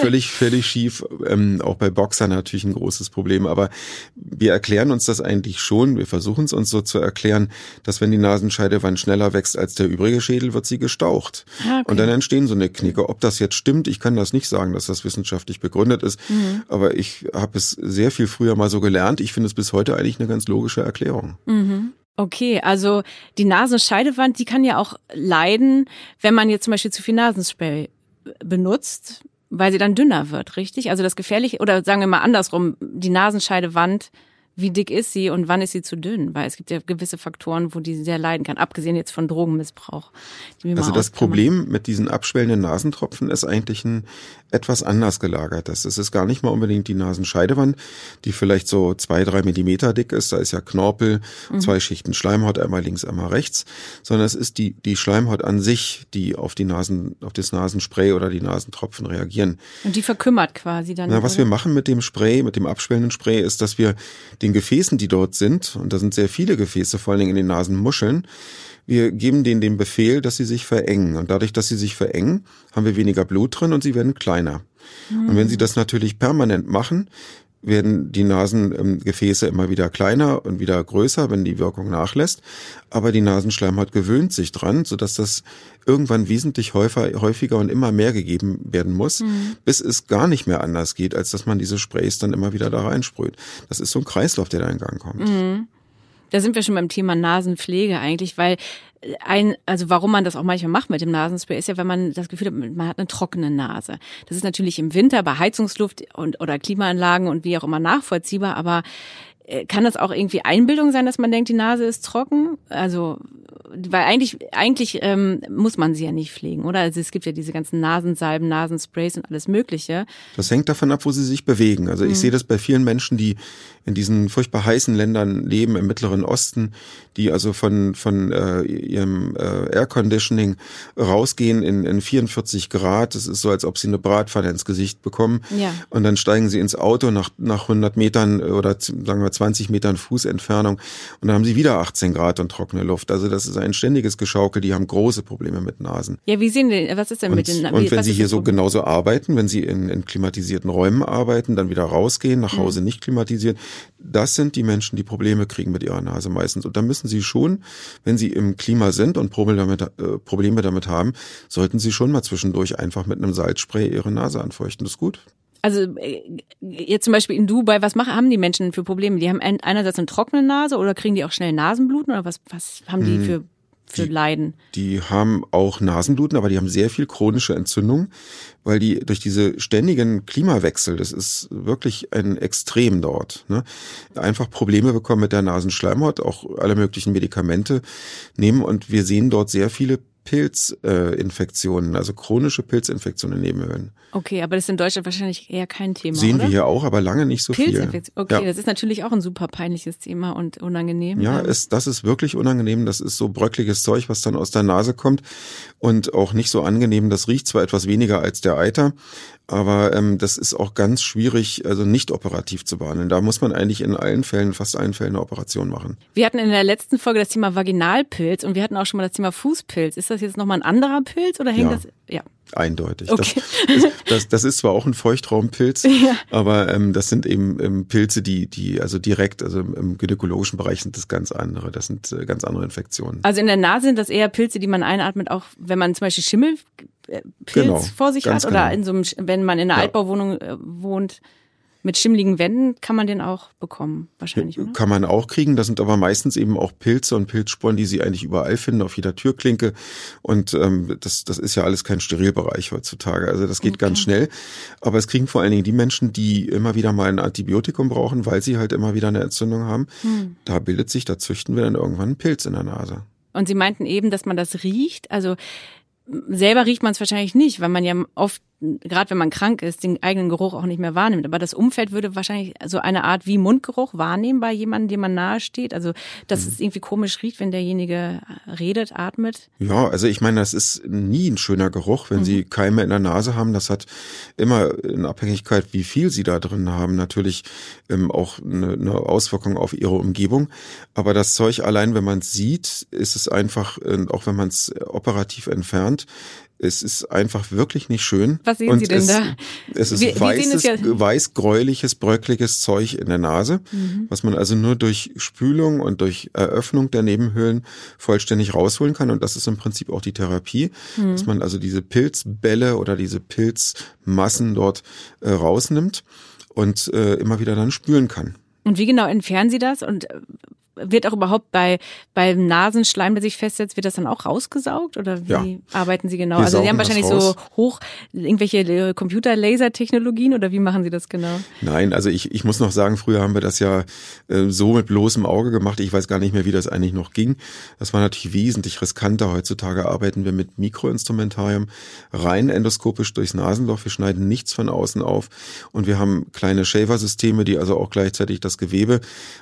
Speaker 4: Völlig, völlig schief. Ähm, auch bei Boxern natürlich ein großes Problem. Aber wir erklären uns das eigentlich schon. Wir versuchen es uns so zu erklären, dass wenn die Nasenscheidewand Nasenscheidewand schneller wächst als der übrige Schädel, wird sie gestaucht.
Speaker 3: Ah, okay.
Speaker 4: Und dann entstehen so eine Knicke. Ob das jetzt stimmt, ich kann das nicht sagen, dass das wissenschaftlich begründet ist.
Speaker 3: Mhm.
Speaker 4: Aber ich habe es sehr viel früher mal so gelernt. Ich finde es bis heute eigentlich eine ganz logische Erklärung.
Speaker 3: Mhm. Okay, also die Nasenscheidewand, die kann ja auch leiden, wenn man jetzt zum Beispiel zu viel Nasenspray benutzt, weil sie dann dünner wird, richtig? Also das Gefährliche, oder sagen wir mal andersrum, die Nasenscheidewand, wie dick ist sie und wann ist sie zu dünn? Weil es gibt ja gewisse Faktoren, wo die sehr leiden kann, abgesehen jetzt von Drogenmissbrauch.
Speaker 4: Also das. Problem mit diesen abschwellenden Nasentropfen ist eigentlich ein etwas anders gelagertes. Es ist gar nicht mal unbedingt die Nasenscheidewand, die vielleicht so zwei, drei Millimeter dick ist. Da ist ja Knorpel,
Speaker 3: Mhm.
Speaker 4: zwei Schichten Schleimhaut, einmal links, einmal rechts. Sondern es ist die, die Schleimhaut an sich, die auf die Nasen, auf das Nasenspray oder die Nasentropfen reagieren.
Speaker 3: Und die verkümmert quasi dann.
Speaker 4: Na, was
Speaker 3: oder?
Speaker 4: wir machen mit dem Spray, mit dem abschwellenden Spray, ist, dass wir den Gefäßen, die dort sind, und da sind sehr viele Gefäße, vor allen Dingen in den Nasenmuscheln, wir geben denen den Befehl, dass sie sich verengen. Und dadurch, dass sie sich verengen, haben wir weniger Blut drin und sie werden kleiner. Und wenn sie das natürlich permanent machen, werden die Nasengefäße immer wieder kleiner und wieder größer, wenn die Wirkung nachlässt. Aber die Nasenschleimhaut gewöhnt sich dran, sodass das irgendwann wesentlich häufiger, häufiger und immer mehr gegeben werden muss, bis es gar nicht mehr anders geht, als dass man diese Sprays dann immer wieder da reinsprüht. Das ist so ein Kreislauf, der da in Gang kommt.
Speaker 3: Da sind wir schon beim Thema Nasenpflege eigentlich, weil ein, also warum man das auch manchmal macht mit dem Nasenspray, ist ja, wenn man das Gefühl hat, man hat eine trockene Nase. Das ist natürlich im Winter bei Heizungsluft und oder Klimaanlagen und wie auch immer nachvollziehbar, aber äh, kann das auch irgendwie Einbildung sein, dass man denkt, die Nase ist trocken? Also, weil eigentlich, eigentlich ähm, muss man sie ja nicht pflegen, oder? Also es gibt ja diese ganzen Nasensalben, Nasensprays und alles Mögliche.
Speaker 4: Das hängt davon ab, wo sie sich bewegen. Also ich sehe das bei vielen Menschen, die in diesen furchtbar heißen Ländern leben, im Mittleren Osten, die also von, von äh, ihrem äh, Air Conditioning rausgehen in, in 44 Grad. Das ist so, als ob sie eine Bratpfanne ins Gesicht bekommen.
Speaker 3: Ja.
Speaker 4: Und dann steigen sie ins Auto nach, nach 100 Metern äh, oder sagen wir 20 Metern Fußentfernung und dann haben sie wieder 18 Grad und trockene Luft. Also das ist ein ständiges Geschaukel. Die haben große Probleme mit Nasen.
Speaker 3: Ja, wie sehen die, was ist denn
Speaker 4: Und,
Speaker 3: mit den
Speaker 4: und
Speaker 3: wie-
Speaker 4: wenn Sie hier so genauso arbeiten, wenn Sie in, in klimatisierten Räumen arbeiten, dann wieder rausgehen, nach
Speaker 3: Mhm.
Speaker 4: Hause nicht klimatisiert, das sind die Menschen, die Probleme kriegen mit ihrer Nase meistens. Und da müssen Sie schon, wenn Sie im Klima sind und Probleme damit, äh, Probleme damit haben, sollten Sie schon mal zwischendurch einfach mit einem Salzspray Ihre Nase anfeuchten. Das ist gut.
Speaker 3: Also äh, jetzt zum Beispiel in Dubai, was machen, haben die Menschen für Probleme? Die haben ein- einerseits eine trockene Nase oder kriegen die auch schnell Nasenbluten oder was, was haben die für, für.
Speaker 4: Die-
Speaker 3: Leiden?
Speaker 4: Die haben auch Nasenbluten, aber die haben sehr viel chronische Entzündung, weil die durch diese ständigen Klimawechsel, das ist wirklich ein Extrem dort, ne, einfach Probleme bekommen mit der Nasenschleimhaut, auch alle möglichen Medikamente nehmen und wir sehen dort sehr viele Pilzinfektionen, Infektionen, also chronische Pilzinfektionen in Nebenhöhlen.
Speaker 3: Okay, aber das ist in Deutschland wahrscheinlich eher kein Thema,
Speaker 4: Sehen
Speaker 3: oder?
Speaker 4: wir hier auch, aber lange nicht so viel.
Speaker 3: Pilzinfektion. Okay,
Speaker 4: Ja.
Speaker 3: das ist natürlich auch ein super peinliches Thema und unangenehm.
Speaker 4: Ja,
Speaker 3: Ähm,
Speaker 4: ist, das ist wirklich unangenehm. Das ist so bröckliges Zeug, was dann aus der Nase kommt und auch nicht so angenehm. Das riecht zwar etwas weniger als der Eiter, aber ähm, das ist auch ganz schwierig, also nicht operativ zu behandeln. Da muss man eigentlich in allen Fällen, fast allen Fällen eine Operation machen.
Speaker 3: Wir hatten in der letzten Folge das Thema Vaginalpilz und wir hatten auch schon mal das Thema Fußpilz. Ist das jetzt nochmal ein anderer Pilz oder hängt
Speaker 4: Ja.
Speaker 3: das? Ja.
Speaker 4: Eindeutig.
Speaker 3: Okay.
Speaker 4: Das, das, das, das ist zwar auch ein Feuchtraumpilz,
Speaker 3: Ja.
Speaker 4: aber ähm, das sind eben ähm, Pilze, die, die also direkt, also im, gynäkologischen Bereich sind das ganz andere. Das sind äh, ganz andere Infektionen.
Speaker 3: Also in der Nase sind das eher Pilze, die man einatmet, auch wenn man zum Beispiel Schimmelpilz
Speaker 4: Genau,
Speaker 3: vor sich hat oder
Speaker 4: genau.
Speaker 3: in so einem, wenn man in einer
Speaker 4: Ja.
Speaker 3: Altbauwohnung äh, wohnt mit schimmligen Wänden, kann man den auch bekommen, wahrscheinlich, oder?
Speaker 4: Kann man auch kriegen. Das sind aber meistens eben auch Pilze und Pilzsporen, die Sie eigentlich überall finden, auf jeder Türklinke. Und ähm, das, das ist ja alles kein Sterilbereich heutzutage. Also das geht ganz schnell. Aber es kriegen vor allen Dingen die Menschen, die immer wieder mal ein Antibiotikum brauchen, weil sie halt immer wieder eine Entzündung haben.
Speaker 3: Hm.
Speaker 4: Da bildet sich, da züchten wir dann irgendwann einen Pilz in der Nase.
Speaker 3: Und Sie meinten eben, dass man das riecht. Also selber riecht man es wahrscheinlich nicht, weil man ja oft, gerade wenn man krank ist, den eigenen Geruch auch nicht mehr wahrnimmt. Aber das Umfeld würde wahrscheinlich so eine Art wie Mundgeruch wahrnehmen bei jemandem, dem man nahe steht. Also, dass
Speaker 4: Mhm.
Speaker 3: es irgendwie komisch riecht, wenn derjenige redet, atmet.
Speaker 4: Ja, also ich meine, das ist nie ein schöner Geruch, wenn Sie Keime in der Nase haben. Das hat immer in Abhängigkeit, wie viel Sie da drin haben, natürlich ähm, auch eine, eine Auswirkung auf Ihre Umgebung. Aber das Zeug allein, wenn man es sieht, ist es einfach, äh, auch wenn man es operativ entfernt, Es ist einfach wirklich nicht schön.
Speaker 3: Was sehen
Speaker 4: Und
Speaker 3: Sie denn
Speaker 4: es,
Speaker 3: da?
Speaker 4: Es ist
Speaker 3: Wir-
Speaker 4: weißes,
Speaker 3: ja-
Speaker 4: weiß-gräuliches, bröckliges Zeug in der Nase,
Speaker 3: Mhm.
Speaker 4: was man also nur durch Spülung und durch Eröffnung der Nebenhöhlen vollständig rausholen kann. Und das ist im Prinzip auch die Therapie,
Speaker 3: Mhm.
Speaker 4: dass man also diese Pilzbälle oder diese Pilzmassen dort äh, rausnimmt und äh, immer wieder dann spülen kann.
Speaker 3: Und wie genau entfernen Sie das? Und äh, wird auch überhaupt bei beim Nasenschleim, der sich festsetzt, wird das dann auch rausgesaugt oder wie
Speaker 4: Ja.
Speaker 3: arbeiten Sie genau?
Speaker 4: Wir
Speaker 3: also Sie haben wahrscheinlich so hoch irgendwelche äh, Computer-Laser-Technologien oder wie machen Sie das genau?
Speaker 4: Nein, also ich, ich muss noch sagen, früher haben wir das ja äh, so mit bloßem Auge gemacht. Ich weiß gar nicht mehr, wie das eigentlich noch ging. Das war natürlich wesentlich riskanter. Heutzutage arbeiten wir mit Mikroinstrumentarium rein endoskopisch durchs Nasenloch. Wir schneiden nichts von außen auf und wir haben kleine Shaver-Systeme, die also auch gleichzeitig das Gewebe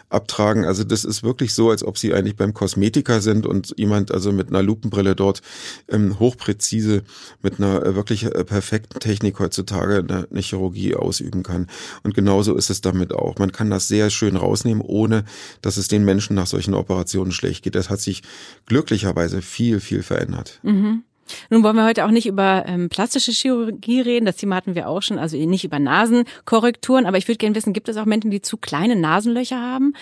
Speaker 4: abtragen. Also das ist wirklich so, als ob Sie eigentlich beim Kosmetiker sind und jemand also mit einer Lupenbrille dort ähm, hochpräzise mit einer äh, wirklich äh, perfekten Technik heutzutage eine, eine Chirurgie ausüben kann. Und genauso ist es damit auch. Man kann das sehr schön rausnehmen, ohne dass es den Menschen nach solchen Operationen schlecht geht. Das hat sich glücklicherweise viel, viel verändert.
Speaker 3: Nun wollen wir heute auch nicht über ähm, plastische Chirurgie reden, das Thema hatten wir auch schon, also nicht über Nasenkorrekturen, aber ich würde gerne wissen, gibt es auch Menschen, die zu kleine Nasenlöcher haben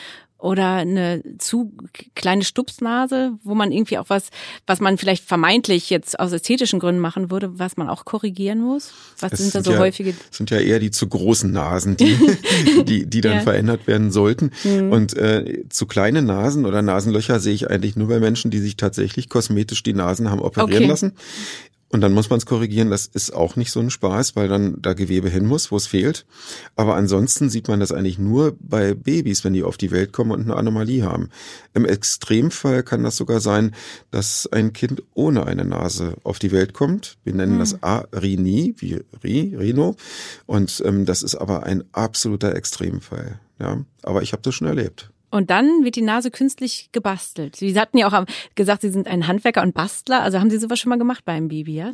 Speaker 3: oder eine zu kleine Stupsnase, wo man irgendwie auch was, was man vielleicht vermeintlich jetzt aus ästhetischen Gründen machen würde, was man auch korrigieren muss? Was
Speaker 4: Es
Speaker 3: sind da so
Speaker 4: ja,
Speaker 3: häufige?
Speaker 4: sind ja eher die zu großen Nasen, die, die, die dann
Speaker 3: Ja. Mhm.
Speaker 4: verändert werden sollten. Und äh, zu kleine Nasen oder Nasenlöcher sehe ich eigentlich nur bei Menschen, die sich tatsächlich kosmetisch die Nasen haben operieren
Speaker 3: Okay.
Speaker 4: lassen. Und dann muss man es korrigieren. Das ist auch nicht so ein Spaß, weil dann da Gewebe hin muss, wo es fehlt. Aber ansonsten sieht man das eigentlich nur bei Babys, wenn die auf die Welt kommen und eine Anomalie haben. Im Extremfall kann das sogar sein, dass ein Kind ohne eine Nase auf die Welt kommt. Wir nennen das Arinie, wie Ri, Rino. Und ähm, das ist aber ein absoluter Extremfall. Ja, aber ich habe das schon erlebt.
Speaker 3: Und dann wird die Nase künstlich gebastelt. Sie hatten ja auch gesagt, Sie sind ein Handwerker und Bastler. Also haben Sie sowas schon mal gemacht beim Baby, ja?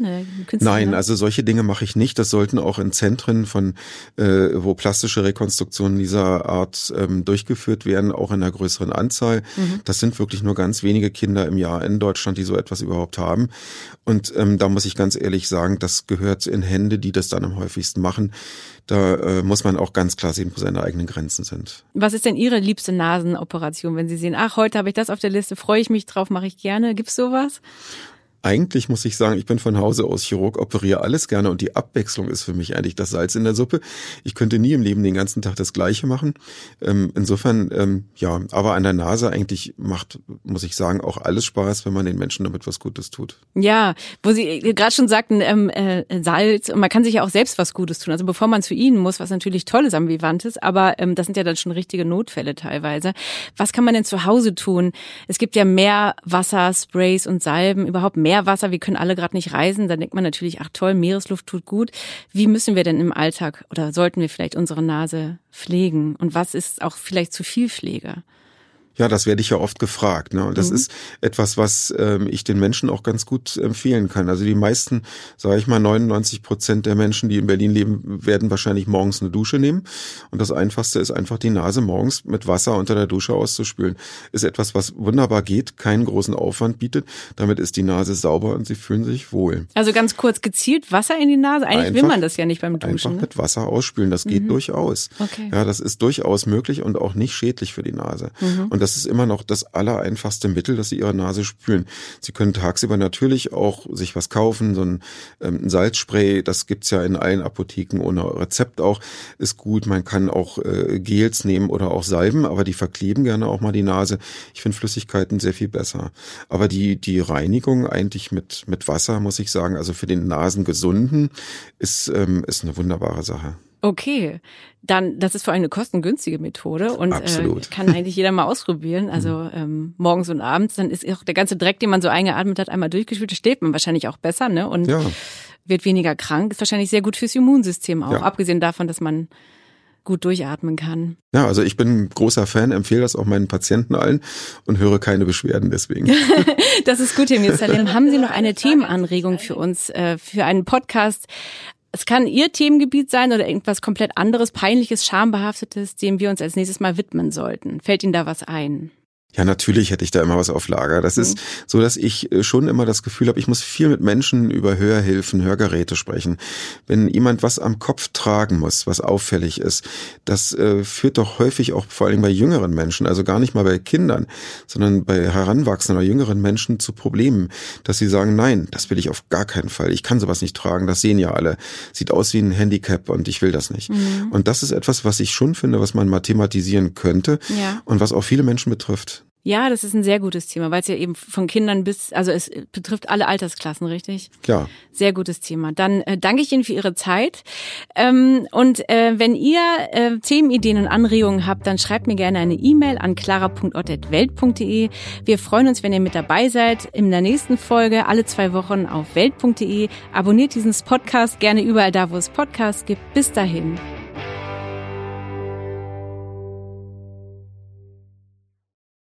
Speaker 4: Nein,
Speaker 3: Nase?
Speaker 4: also solche Dinge mache ich nicht. Das sollten auch in Zentren von, äh, wo plastische Rekonstruktionen dieser Art ähm, durchgeführt werden, auch in einer größeren Anzahl. Das sind wirklich nur ganz wenige Kinder im Jahr in Deutschland, die so etwas überhaupt haben. Und ähm, da muss ich ganz ehrlich sagen, das gehört in Hände, die das dann am häufigsten machen. Da äh, muss man auch ganz klar sehen, wo seine eigenen Grenzen sind.
Speaker 3: Was ist denn Ihre liebste Nasenoperation, wenn Sie sehen, ach, heute habe ich das auf der Liste, freue ich mich drauf, mache ich gerne. Gibt's sowas?
Speaker 4: Eigentlich muss ich sagen, ich bin von Hause aus Chirurg, operiere alles gerne und die Abwechslung ist für mich eigentlich das Salz in der Suppe. Ich könnte nie im Leben den ganzen Tag das Gleiche machen. Ähm, insofern, ähm, ja, aber an der Nase eigentlich macht, muss ich sagen, auch alles Spaß, wenn man den Menschen damit was Gutes tut.
Speaker 3: Ja, wo Sie äh, gerade schon sagten, ähm, äh, Salz, und man kann sich ja auch selbst was Gutes tun. Also bevor man zu Ihnen muss, was natürlich toll ist am Vivantes, aber ähm, das sind ja dann schon richtige Notfälle teilweise. Was kann man denn zu Hause tun? Es gibt ja mehr Wasser, Sprays und Salben, überhaupt mehr Wasser. Wir können alle gerade nicht reisen. Da denkt man natürlich, ach toll, Meeresluft tut gut. Wie müssen wir denn im Alltag oder sollten wir vielleicht unsere Nase pflegen? Und was ist auch vielleicht zu viel Pflege?
Speaker 4: Ja, das werde ich ja oft gefragt. Ne? Und das ist etwas, was ähm, ich den Menschen auch ganz gut empfehlen kann. Also die meisten, sage ich mal, 99 Prozent der Menschen, die in Berlin leben, werden wahrscheinlich morgens eine Dusche nehmen. Und das Einfachste ist einfach die Nase morgens mit Wasser unter der Dusche auszuspülen. Ist etwas, was wunderbar geht, keinen großen Aufwand bietet. Damit ist die Nase sauber und sie fühlen sich wohl.
Speaker 3: Also ganz kurz gezielt Wasser in die Nase. Eigentlich will
Speaker 4: Einfach-
Speaker 3: man das ja nicht beim
Speaker 4: Einfach
Speaker 3: Duschen. Ne?
Speaker 4: mit Wasser ausspülen, das geht durchaus.
Speaker 3: Okay.
Speaker 4: Ja, das ist durchaus möglich und auch nicht schädlich für die Nase. Und das ist immer noch das allereinfachste Mittel, dass Sie Ihre Nase spülen. Sie können tagsüber natürlich auch sich was kaufen, so ein, ähm, ein Salzspray, das gibt's ja in allen Apotheken ohne Rezept auch, ist gut. Man kann auch äh, Gels nehmen oder auch Salben, aber die verkleben gerne auch mal die Nase. Ich finde Flüssigkeiten sehr viel besser. Aber die, die Reinigung eigentlich mit, mit Wasser, muss ich sagen, also für den Nasengesunden, ist, ähm, ist eine wunderbare Sache.
Speaker 3: Okay, dann das ist vor allem eine kostengünstige Methode und äh, kann eigentlich jeder mal ausprobieren. Also ähm, morgens und abends, dann ist auch der ganze Dreck, den man so eingeatmet hat, einmal durchgespült, steht man wahrscheinlich auch besser, ne? Und
Speaker 4: Ja.
Speaker 3: wird weniger krank. Ist wahrscheinlich sehr gut fürs Immunsystem auch,
Speaker 4: Ja.
Speaker 3: abgesehen davon, dass man gut durchatmen kann.
Speaker 4: Ja, also ich bin ein großer Fan, empfehle das auch meinen Patienten allen und höre keine Beschwerden deswegen.
Speaker 3: Das ist gut, Herr Mirzalim. Haben Sie noch eine Themenanregung für uns, äh, für einen Podcast? Es kann Ihr Themengebiet sein oder irgendwas komplett anderes, peinliches, schambehaftetes, dem wir uns als nächstes mal widmen sollten. Fällt Ihnen da was ein?
Speaker 4: Ja, natürlich hätte ich da immer was auf Lager. Das mhm. ist so, dass ich äh, schon immer das Gefühl habe, ich muss viel mit Menschen über Hörhilfen, Hörgeräte sprechen. Wenn jemand was am Kopf tragen muss, was auffällig ist, das äh, führt doch häufig auch vor allem bei jüngeren Menschen, also gar nicht mal bei Kindern, sondern bei heranwachsenden oder jüngeren Menschen zu Problemen, dass sie sagen, nein, das will ich auf gar keinen Fall. Ich kann sowas nicht tragen. Das sehen ja alle. Sieht aus wie ein Handicap und ich will das nicht. Mhm. Und das ist etwas, was ich schon finde, was man mathematisieren könnte ja. und was auch viele Menschen betrifft.
Speaker 3: Ja, das ist ein sehr gutes Thema, weil es ja eben von Kindern bis, also es betrifft alle Altersklassen, richtig?
Speaker 4: Ja.
Speaker 3: Sehr gutes Thema. Dann äh, danke ich Ihnen für Ihre Zeit. Ähm, und äh, wenn ihr äh, Themenideen und Anregungen habt, dann schreibt mir gerne eine E-Mail an clara.ott.welt.de. Wir freuen uns, wenn ihr mit dabei seid in der nächsten Folge, alle zwei Wochen auf welt.de. Abonniert diesen Podcast gerne überall da, wo es Podcasts gibt. Bis dahin.